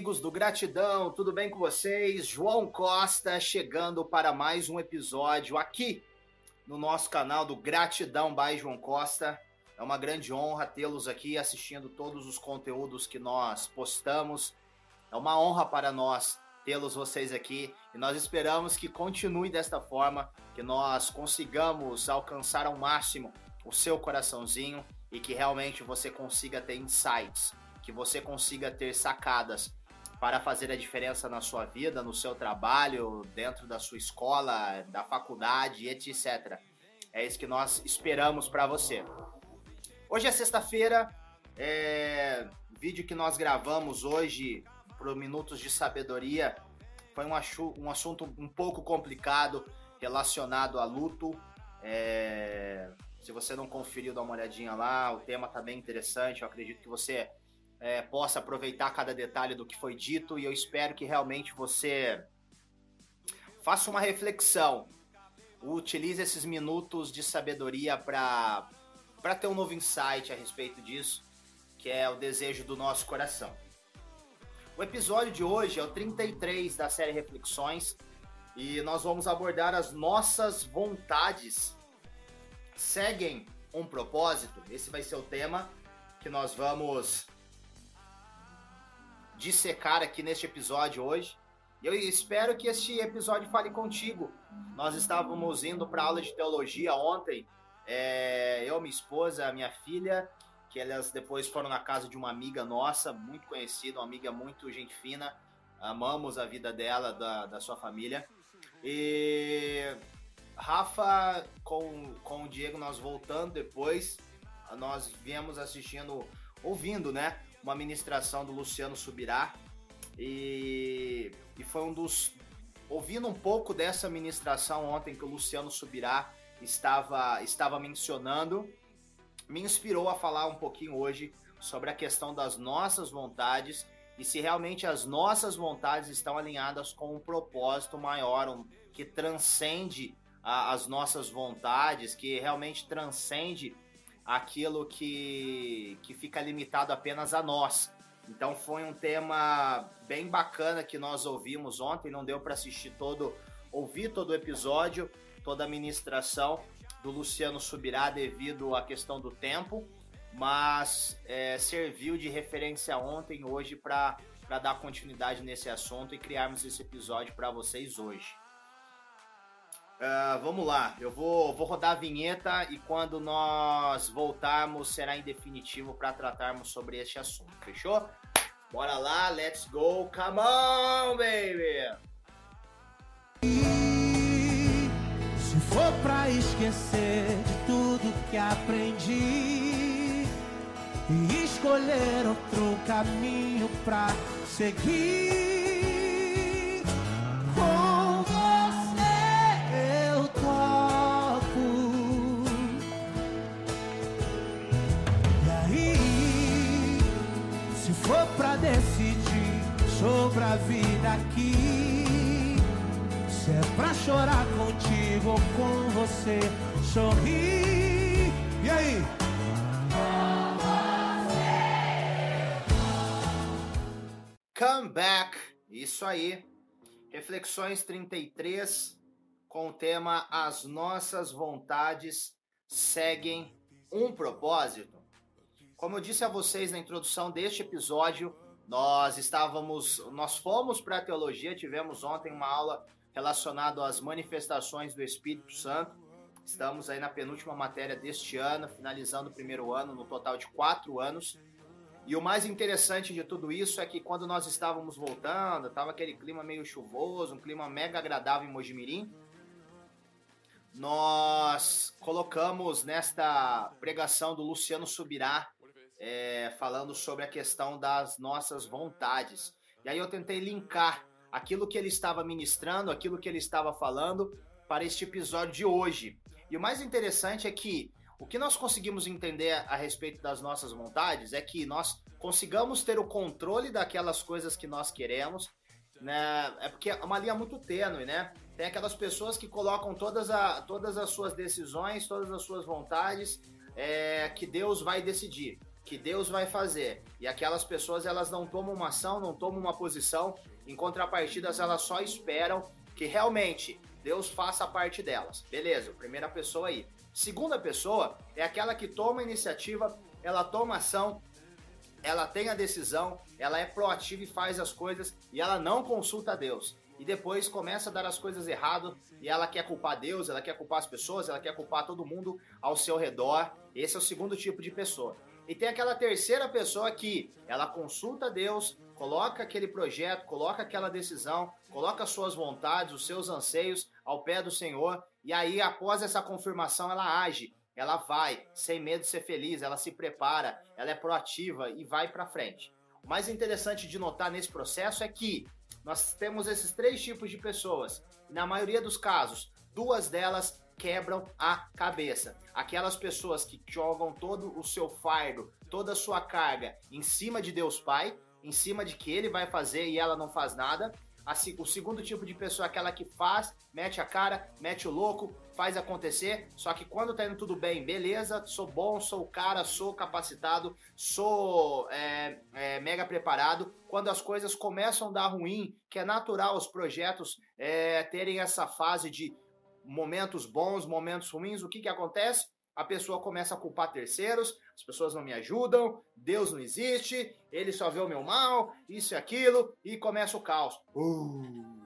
amigos do Gratidão, tudo bem com vocês? João Costa chegando para mais um episódio aqui no nosso canal do Gratidão by João Costa. É uma grande honra tê-los aqui assistindo todos os conteúdos que nós postamos. É uma honra para nós tê-los vocês aqui e nós esperamos que continue desta forma, que nós consigamos alcançar ao máximo o seu coraçãozinho e que realmente você consiga ter insights que você consiga ter sacadas para fazer a diferença na sua vida, no seu trabalho, dentro da sua escola, da faculdade, etc. É isso que nós esperamos para você. Hoje é sexta-feira, é... vídeo que nós gravamos hoje para Minutos de Sabedoria foi um, um assunto um pouco complicado relacionado a luto. É... Se você não conferiu, dá uma olhadinha lá. O tema tá bem interessante. Eu acredito que você é, possa aproveitar cada detalhe do que foi dito e eu espero que realmente você faça uma reflexão, utilize esses minutos de sabedoria para para ter um novo insight a respeito disso, que é o desejo do nosso coração. O episódio de hoje é o 33 da série Reflexões e nós vamos abordar as nossas vontades seguem um propósito. Esse vai ser o tema que nós vamos dissecar aqui neste episódio hoje. Eu espero que este episódio fale contigo. Nós estávamos indo para aula de teologia ontem, é, eu, minha esposa, minha filha, que elas depois foram na casa de uma amiga nossa, muito conhecida, uma amiga muito gente fina. Amamos a vida dela, da, da sua família. E Rafa, com, com o Diego, nós voltando depois, nós viemos assistindo, ouvindo, né? Uma ministração do Luciano Subirá e, e foi um dos. Ouvindo um pouco dessa ministração ontem que o Luciano Subirá estava, estava mencionando, me inspirou a falar um pouquinho hoje sobre a questão das nossas vontades e se realmente as nossas vontades estão alinhadas com um propósito maior, um, que transcende a, as nossas vontades, que realmente transcende aquilo que, que fica limitado apenas a nós. Então foi um tema bem bacana que nós ouvimos ontem, não deu para assistir todo, ouvir todo o episódio, toda a ministração do Luciano Subirá devido à questão do tempo, mas é, serviu de referência ontem, hoje, para dar continuidade nesse assunto e criarmos esse episódio para vocês hoje. Uh, vamos lá, eu vou, vou rodar a vinheta e quando nós voltarmos será em definitivo para tratarmos sobre este assunto, fechou? Bora lá, let's go, come on, baby! Se for pra esquecer de tudo que aprendi e escolher outro caminho pra seguir sobre a vida aqui. Se é pra chorar contigo ou com você, sorrir. E aí? Come back. Isso aí. Reflexões 33 com o tema As nossas vontades seguem um propósito. Como eu disse a vocês na introdução deste episódio, nós estávamos, nós fomos para a teologia, tivemos ontem uma aula relacionada às manifestações do Espírito Santo. Estamos aí na penúltima matéria deste ano, finalizando o primeiro ano, no total de quatro anos. E o mais interessante de tudo isso é que quando nós estávamos voltando, estava aquele clima meio chuvoso, um clima mega agradável em Mojimirim. Nós colocamos nesta pregação do Luciano Subirá é, falando sobre a questão das nossas vontades. E aí eu tentei linkar aquilo que ele estava ministrando, aquilo que ele estava falando, para este episódio de hoje. E o mais interessante é que o que nós conseguimos entender a respeito das nossas vontades é que nós consigamos ter o controle daquelas coisas que nós queremos, né? É porque é uma linha muito tênue, né? Tem aquelas pessoas que colocam todas, a, todas as suas decisões, todas as suas vontades, é, que Deus vai decidir que Deus vai fazer e aquelas pessoas elas não tomam uma ação, não tomam uma posição, em contrapartidas elas só esperam que realmente Deus faça a parte delas. Beleza, primeira pessoa aí. Segunda pessoa é aquela que toma iniciativa, ela toma ação, ela tem a decisão, ela é proativa e faz as coisas e ela não consulta a Deus. E depois começa a dar as coisas errado e ela quer culpar Deus, ela quer culpar as pessoas, ela quer culpar todo mundo ao seu redor. Esse é o segundo tipo de pessoa. E tem aquela terceira pessoa que ela consulta Deus, coloca aquele projeto, coloca aquela decisão, coloca suas vontades, os seus anseios ao pé do Senhor, e aí após essa confirmação ela age, ela vai, sem medo de ser feliz, ela se prepara, ela é proativa e vai para frente. O mais interessante de notar nesse processo é que nós temos esses três tipos de pessoas. E na maioria dos casos, duas delas quebram a cabeça. Aquelas pessoas que jogam todo o seu fardo, toda a sua carga em cima de Deus Pai, em cima de que ele vai fazer e ela não faz nada. O segundo tipo de pessoa é aquela que faz, mete a cara, mete o louco, faz acontecer, só que quando tá indo tudo bem, beleza, sou bom, sou cara, sou capacitado, sou é, é, mega preparado. Quando as coisas começam a dar ruim, que é natural os projetos é, terem essa fase de momentos bons, momentos ruins, o que, que acontece? A pessoa começa a culpar terceiros, as pessoas não me ajudam, Deus não existe, ele só vê o meu mal, isso e aquilo, e começa o caos. Uh.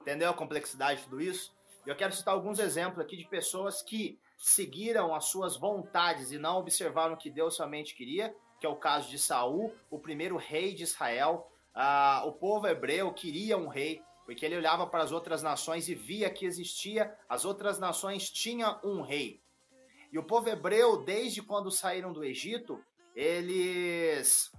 Entendeu a complexidade de tudo isso? Eu quero citar alguns exemplos aqui de pessoas que seguiram as suas vontades e não observaram o que Deus somente queria, que é o caso de Saul, o primeiro rei de Israel. Ah, o povo hebreu queria um rei, porque ele olhava para as outras nações e via que existia, as outras nações tinham um rei. E o povo hebreu, desde quando saíram do Egito, eles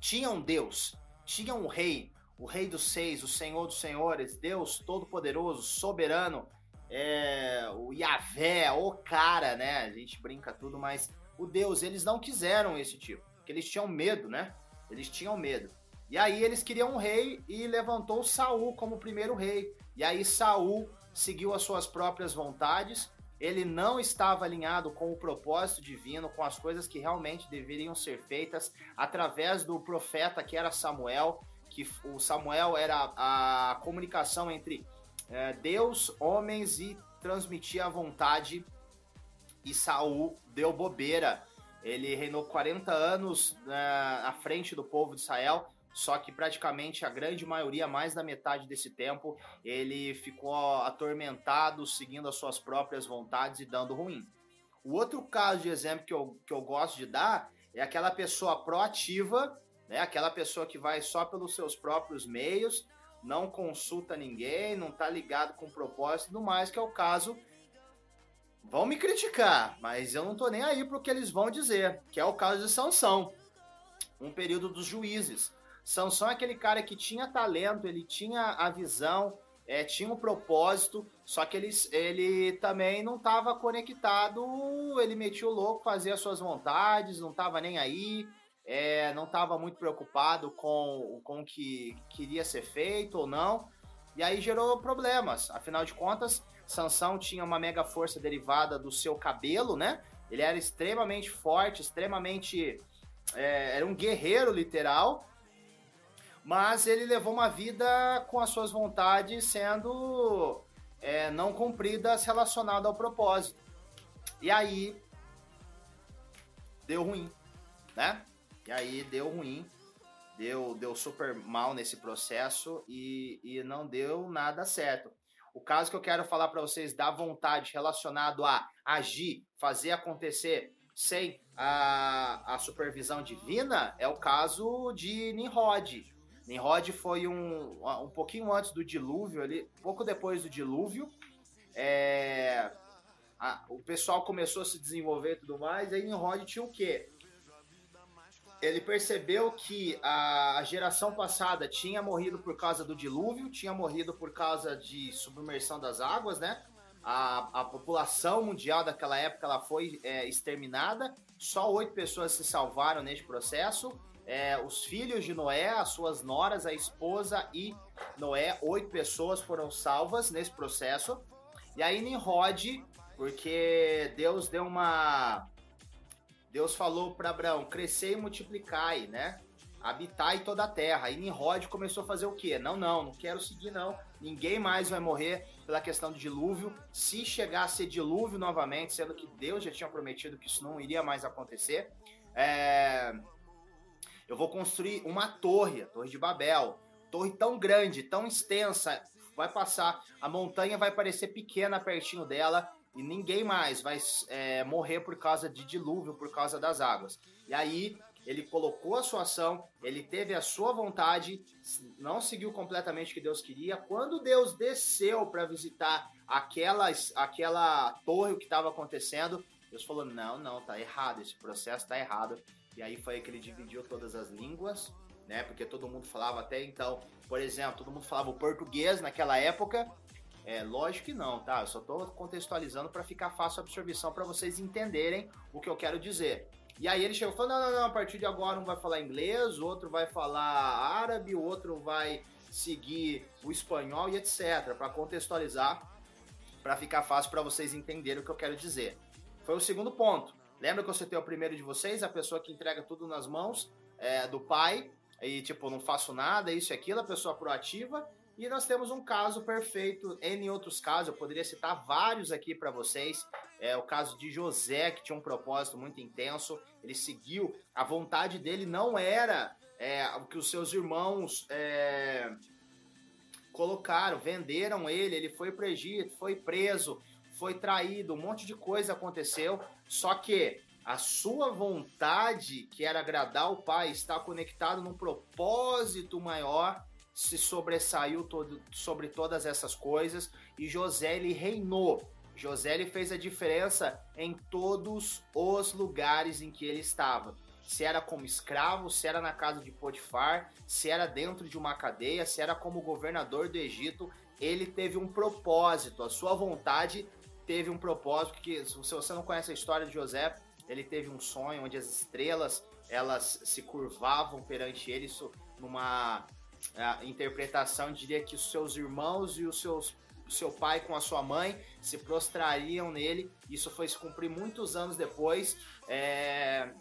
tinham Deus, tinham um rei, o rei dos seis, o senhor dos senhores, Deus todo-poderoso, soberano, é, o Yahvé, o cara, né? A gente brinca tudo, mas o Deus, eles não quiseram esse tipo, porque eles tinham medo, né? Eles tinham medo. E aí eles queriam um rei e levantou Saul como primeiro rei. E aí Saul seguiu as suas próprias vontades. Ele não estava alinhado com o propósito divino, com as coisas que realmente deveriam ser feitas através do profeta que era Samuel, que o Samuel era a comunicação entre é, Deus, homens e transmitia a vontade. E Saul deu bobeira. Ele reinou 40 anos uh, à frente do povo de Israel só que praticamente a grande maioria, mais da metade desse tempo, ele ficou atormentado, seguindo as suas próprias vontades e dando ruim. O outro caso de exemplo que eu, que eu gosto de dar é aquela pessoa proativa, né? aquela pessoa que vai só pelos seus próprios meios, não consulta ninguém, não tá ligado com o propósito e tudo mais, que é o caso. Vão me criticar, mas eu não tô nem aí pro que eles vão dizer, que é o caso de Sansão, um período dos juízes. Sansão é aquele cara que tinha talento, ele tinha a visão, é, tinha um propósito, só que ele, ele também não estava conectado, ele metia o louco, fazia suas vontades, não estava nem aí, é, não estava muito preocupado com, com o que queria ser feito ou não, e aí gerou problemas. Afinal de contas, Sansão tinha uma mega força derivada do seu cabelo, né? Ele era extremamente forte, extremamente. É, era um guerreiro literal, mas ele levou uma vida com as suas vontades sendo é, não cumpridas relacionadas ao propósito. E aí deu ruim, né? E aí deu ruim, deu, deu super mal nesse processo e, e não deu nada certo. O caso que eu quero falar para vocês da vontade relacionado a agir, fazer acontecer sem a, a supervisão divina é o caso de Nimrod. Nimrod foi um, um pouquinho antes do dilúvio, ali, pouco depois do dilúvio. É, a, o pessoal começou a se desenvolver e tudo mais, aí Nimrod tinha o quê? Ele percebeu que a geração passada tinha morrido por causa do dilúvio, tinha morrido por causa de submersão das águas, né? A, a população mundial daquela época ela foi é, exterminada, só oito pessoas se salvaram neste processo é, os filhos de Noé, as suas noras, a esposa e Noé, oito pessoas foram salvas nesse processo. E aí Nimrod, porque Deus deu uma Deus falou para Abraão: crescer e multiplicai, né? Habitai toda a terra. E Nimrod começou a fazer o quê? Não, não, não quero seguir, não. Ninguém mais vai morrer pela questão do dilúvio. Se chegar a ser dilúvio novamente, sendo que Deus já tinha prometido que isso não iria mais acontecer, é... eu vou construir uma torre, a Torre de Babel. Torre tão grande, tão extensa, vai passar, a montanha vai parecer pequena pertinho dela e ninguém mais vai é, morrer por causa de dilúvio, por causa das águas. E aí ele colocou a sua ação, ele teve a sua vontade, não seguiu completamente o que Deus queria. Quando Deus desceu para visitar aquela, aquela torre, o que estava acontecendo, Deus falou: não, não, tá errado, esse processo tá errado. E aí foi que ele dividiu todas as línguas, né? Porque todo mundo falava até então, por exemplo, todo mundo falava o português naquela época, é, lógico que não, tá? Eu só estou contextualizando para ficar fácil a absorção para vocês entenderem o que eu quero dizer. E aí ele chegou e falou: não, não, não, a partir de agora um vai falar inglês, o outro vai falar árabe, o outro vai seguir o espanhol e etc. Para contextualizar, para ficar fácil para vocês entenderem o que eu quero dizer. Foi o segundo ponto. Lembra que eu citei o primeiro de vocês, a pessoa que entrega tudo nas mãos é, do pai e tipo, não faço nada, isso e aquilo, a pessoa proativa. E nós temos um caso perfeito, em outros casos, eu poderia citar vários aqui para vocês. É o caso de José, que tinha um propósito muito intenso, ele seguiu, a vontade dele não era é, o que os seus irmãos é, colocaram, venderam ele, ele foi para Egito, foi preso, foi traído, um monte de coisa aconteceu, só que a sua vontade, que era agradar o Pai, está conectado num propósito maior se sobressaiu todo, sobre todas essas coisas e José ele reinou. José ele fez a diferença em todos os lugares em que ele estava. Se era como escravo, se era na casa de Potifar, se era dentro de uma cadeia, se era como governador do Egito, ele teve um propósito. A sua vontade teve um propósito que se você não conhece a história de José, ele teve um sonho onde as estrelas elas se curvavam perante ele, isso numa a interpretação diria que os seus irmãos e os seus seu pai com a sua mãe se prostrariam nele. Isso foi se cumprir muitos anos depois, é,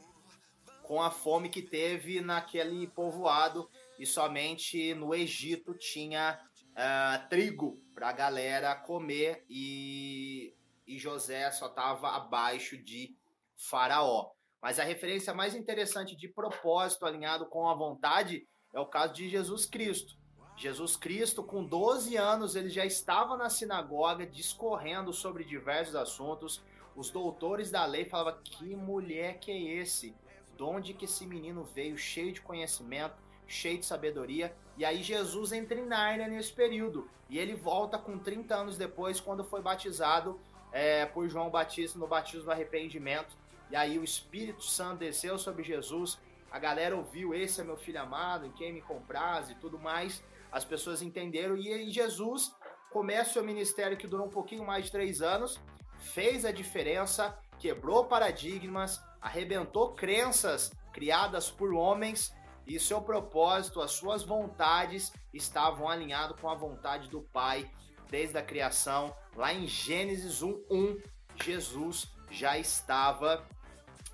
com a fome que teve naquele povoado e somente no Egito tinha uh, trigo para a galera comer e, e José só estava abaixo de Faraó. Mas a referência mais interessante de propósito alinhado com a vontade é o caso de Jesus Cristo. Jesus Cristo, com 12 anos, ele já estava na sinagoga discorrendo sobre diversos assuntos. Os doutores da lei falavam: que mulher que é esse? De onde que esse menino veio, cheio de conhecimento, cheio de sabedoria? E aí Jesus entra em Nárnia nesse período. E ele volta com 30 anos depois, quando foi batizado é, por João Batista no batismo do arrependimento. E aí o Espírito Santo desceu sobre Jesus a galera ouviu, esse é meu filho amado, em quem me compraz e tudo mais. As pessoas entenderam e aí Jesus começa o ministério que durou um pouquinho mais de três anos, fez a diferença, quebrou paradigmas, arrebentou crenças criadas por homens e seu propósito, as suas vontades estavam alinhados com a vontade do Pai desde a criação. Lá em Gênesis 1:1, Jesus já estava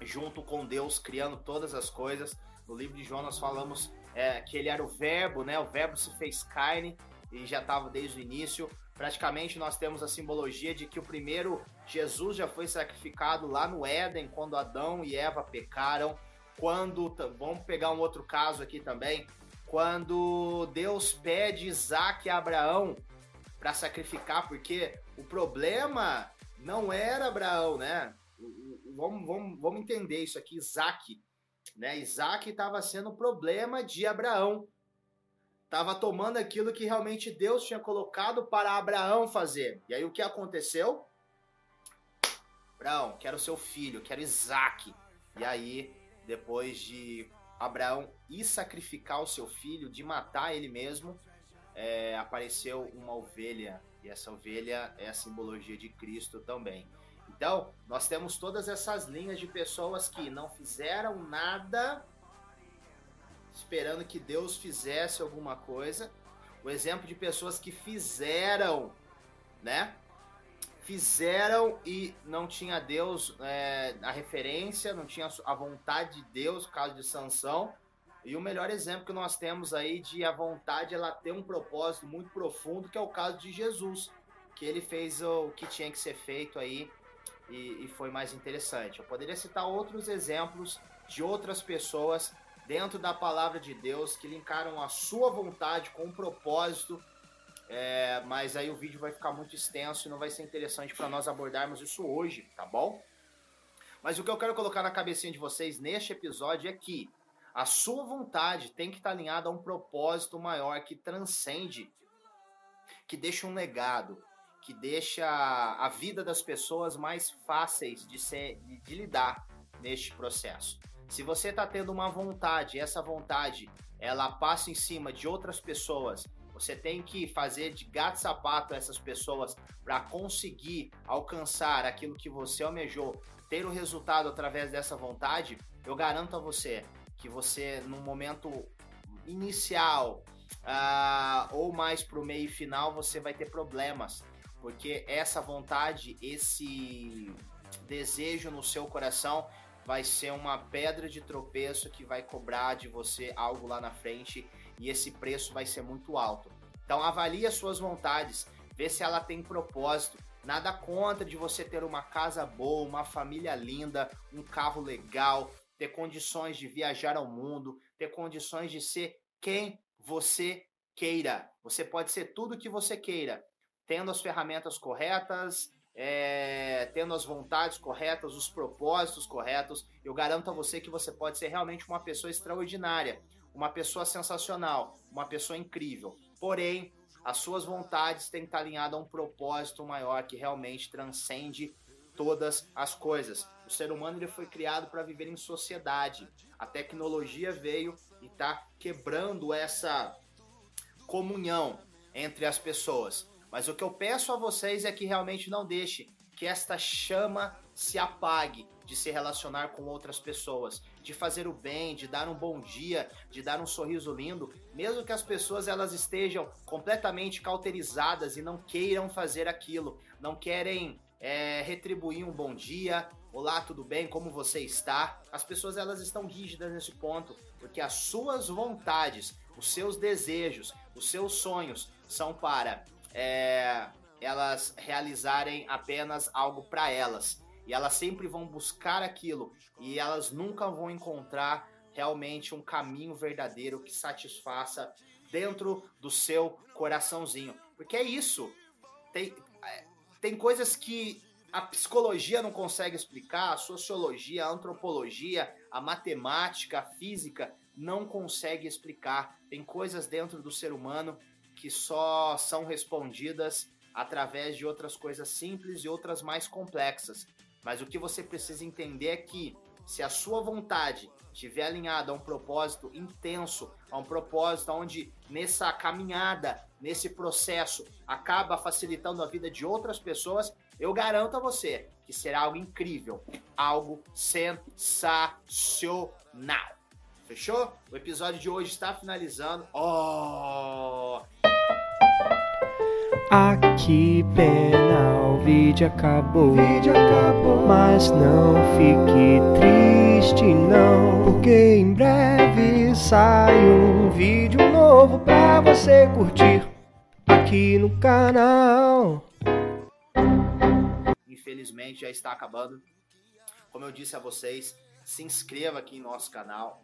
junto com Deus, criando todas as coisas. No livro de João nós falamos é, que ele era o verbo, né? O verbo se fez carne e já estava desde o início. Praticamente nós temos a simbologia de que o primeiro Jesus já foi sacrificado lá no Éden, quando Adão e Eva pecaram. Quando, vamos pegar um outro caso aqui também, quando Deus pede Isaac a Abraão para sacrificar, porque o problema não era Abraão, né? vamos, vamos, vamos entender isso aqui, Isaac. Né? Isaac estava sendo o problema de Abraão. Estava tomando aquilo que realmente Deus tinha colocado para Abraão fazer. E aí o que aconteceu? Abraão, quero seu filho, quero Isaac. E aí, depois de Abraão ir sacrificar o seu filho, de matar ele mesmo, é, apareceu uma ovelha. E essa ovelha é a simbologia de Cristo também. Então, nós temos todas essas linhas de pessoas que não fizeram nada esperando que Deus fizesse alguma coisa. O exemplo de pessoas que fizeram, né? Fizeram e não tinha Deus é, a referência, não tinha a vontade de Deus, no caso de Sansão. E o melhor exemplo que nós temos aí de a vontade ela ter um propósito muito profundo, que é o caso de Jesus, que ele fez o que tinha que ser feito aí e, e foi mais interessante. Eu poderia citar outros exemplos de outras pessoas dentro da palavra de Deus que linkaram a sua vontade com um propósito, é, mas aí o vídeo vai ficar muito extenso e não vai ser interessante para nós abordarmos isso hoje, tá bom? Mas o que eu quero colocar na cabecinha de vocês neste episódio é que a sua vontade tem que estar alinhada a um propósito maior que transcende, que deixa um legado, que deixa a vida das pessoas mais fáceis de, ser, de, de lidar neste processo. Se você está tendo uma vontade, essa vontade ela passa em cima de outras pessoas, você tem que fazer de gato sapato essas pessoas para conseguir alcançar aquilo que você almejou, ter o resultado através dessa vontade. Eu garanto a você que você, no momento inicial uh, ou mais para o meio final, você vai ter problemas, porque essa vontade, esse desejo no seu coração vai ser uma pedra de tropeço que vai cobrar de você algo lá na frente e esse preço vai ser muito alto. Então avalie as suas vontades, vê se ela tem propósito. Nada contra de você ter uma casa boa, uma família linda, um carro legal, ter condições de viajar ao mundo, ter condições de ser quem você queira. Você pode ser tudo o que você queira, tendo as ferramentas corretas, é, tendo as vontades corretas, os propósitos corretos. Eu garanto a você que você pode ser realmente uma pessoa extraordinária, uma pessoa sensacional, uma pessoa incrível. Porém, as suas vontades têm que estar alinhadas a um propósito maior que realmente transcende todas as coisas. O ser humano ele foi criado para viver em sociedade. A tecnologia veio e está quebrando essa comunhão entre as pessoas. Mas o que eu peço a vocês é que realmente não deixe que esta chama se apague de se relacionar com outras pessoas, de fazer o bem, de dar um bom dia, de dar um sorriso lindo, mesmo que as pessoas elas estejam completamente cauterizadas e não queiram fazer aquilo, não querem é, retribuir um bom dia. Olá, tudo bem? Como você está? As pessoas elas estão rígidas nesse ponto, porque as suas vontades, os seus desejos, os seus sonhos são para é, elas realizarem apenas algo para elas. E elas sempre vão buscar aquilo e elas nunca vão encontrar realmente um caminho verdadeiro que satisfaça dentro do seu coraçãozinho. Porque é isso. Tem, é, tem coisas que a psicologia não consegue explicar, a sociologia, a antropologia, a matemática, a física não consegue explicar. Tem coisas dentro do ser humano que só são respondidas através de outras coisas simples e outras mais complexas. Mas o que você precisa entender é que se a sua vontade estiver alinhada a um propósito intenso, a um propósito onde nessa caminhada, nesse processo, acaba facilitando a vida de outras pessoas, eu garanto a você que será algo incrível, algo sensacional. Fechou? O episódio de hoje está finalizando. Oh! Aqui pena, o vídeo acabou. vídeo acabou. Mas não fique triste não, porque em breve sai um vídeo novo pra você curtir aqui no canal. Infelizmente já está acabando. Como eu disse a vocês, se inscreva aqui em nosso canal.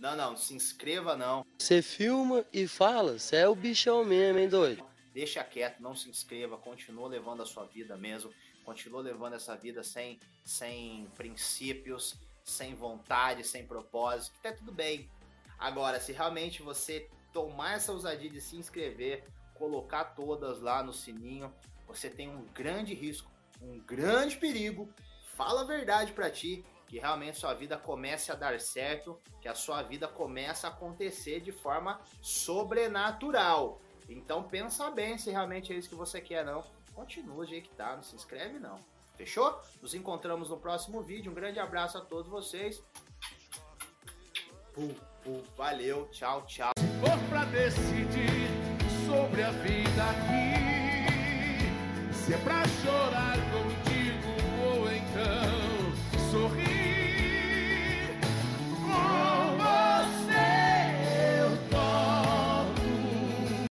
Não, não, se inscreva não. Você filma e fala, você é o bichão mesmo, hein, doido? Deixa quieto, não se inscreva, continua levando a sua vida mesmo, continua levando essa vida sem, sem princípios, sem vontade, sem propósito, tá tudo bem. Agora, se realmente você tomar essa ousadia de se inscrever, colocar todas lá no sininho, você tem um grande risco, um grande perigo. Fala a verdade para ti, que realmente sua vida comece a dar certo, que a sua vida comece a acontecer de forma sobrenatural. Então pensa bem se realmente é isso que você quer, não. Continua do jeito que tá, não se inscreve não. Fechou? Nos encontramos no próximo vídeo. Um grande abraço a todos vocês. Pum, pum, valeu, tchau, tchau. Pra decidir sobre a vida aqui, Se é pra chorar.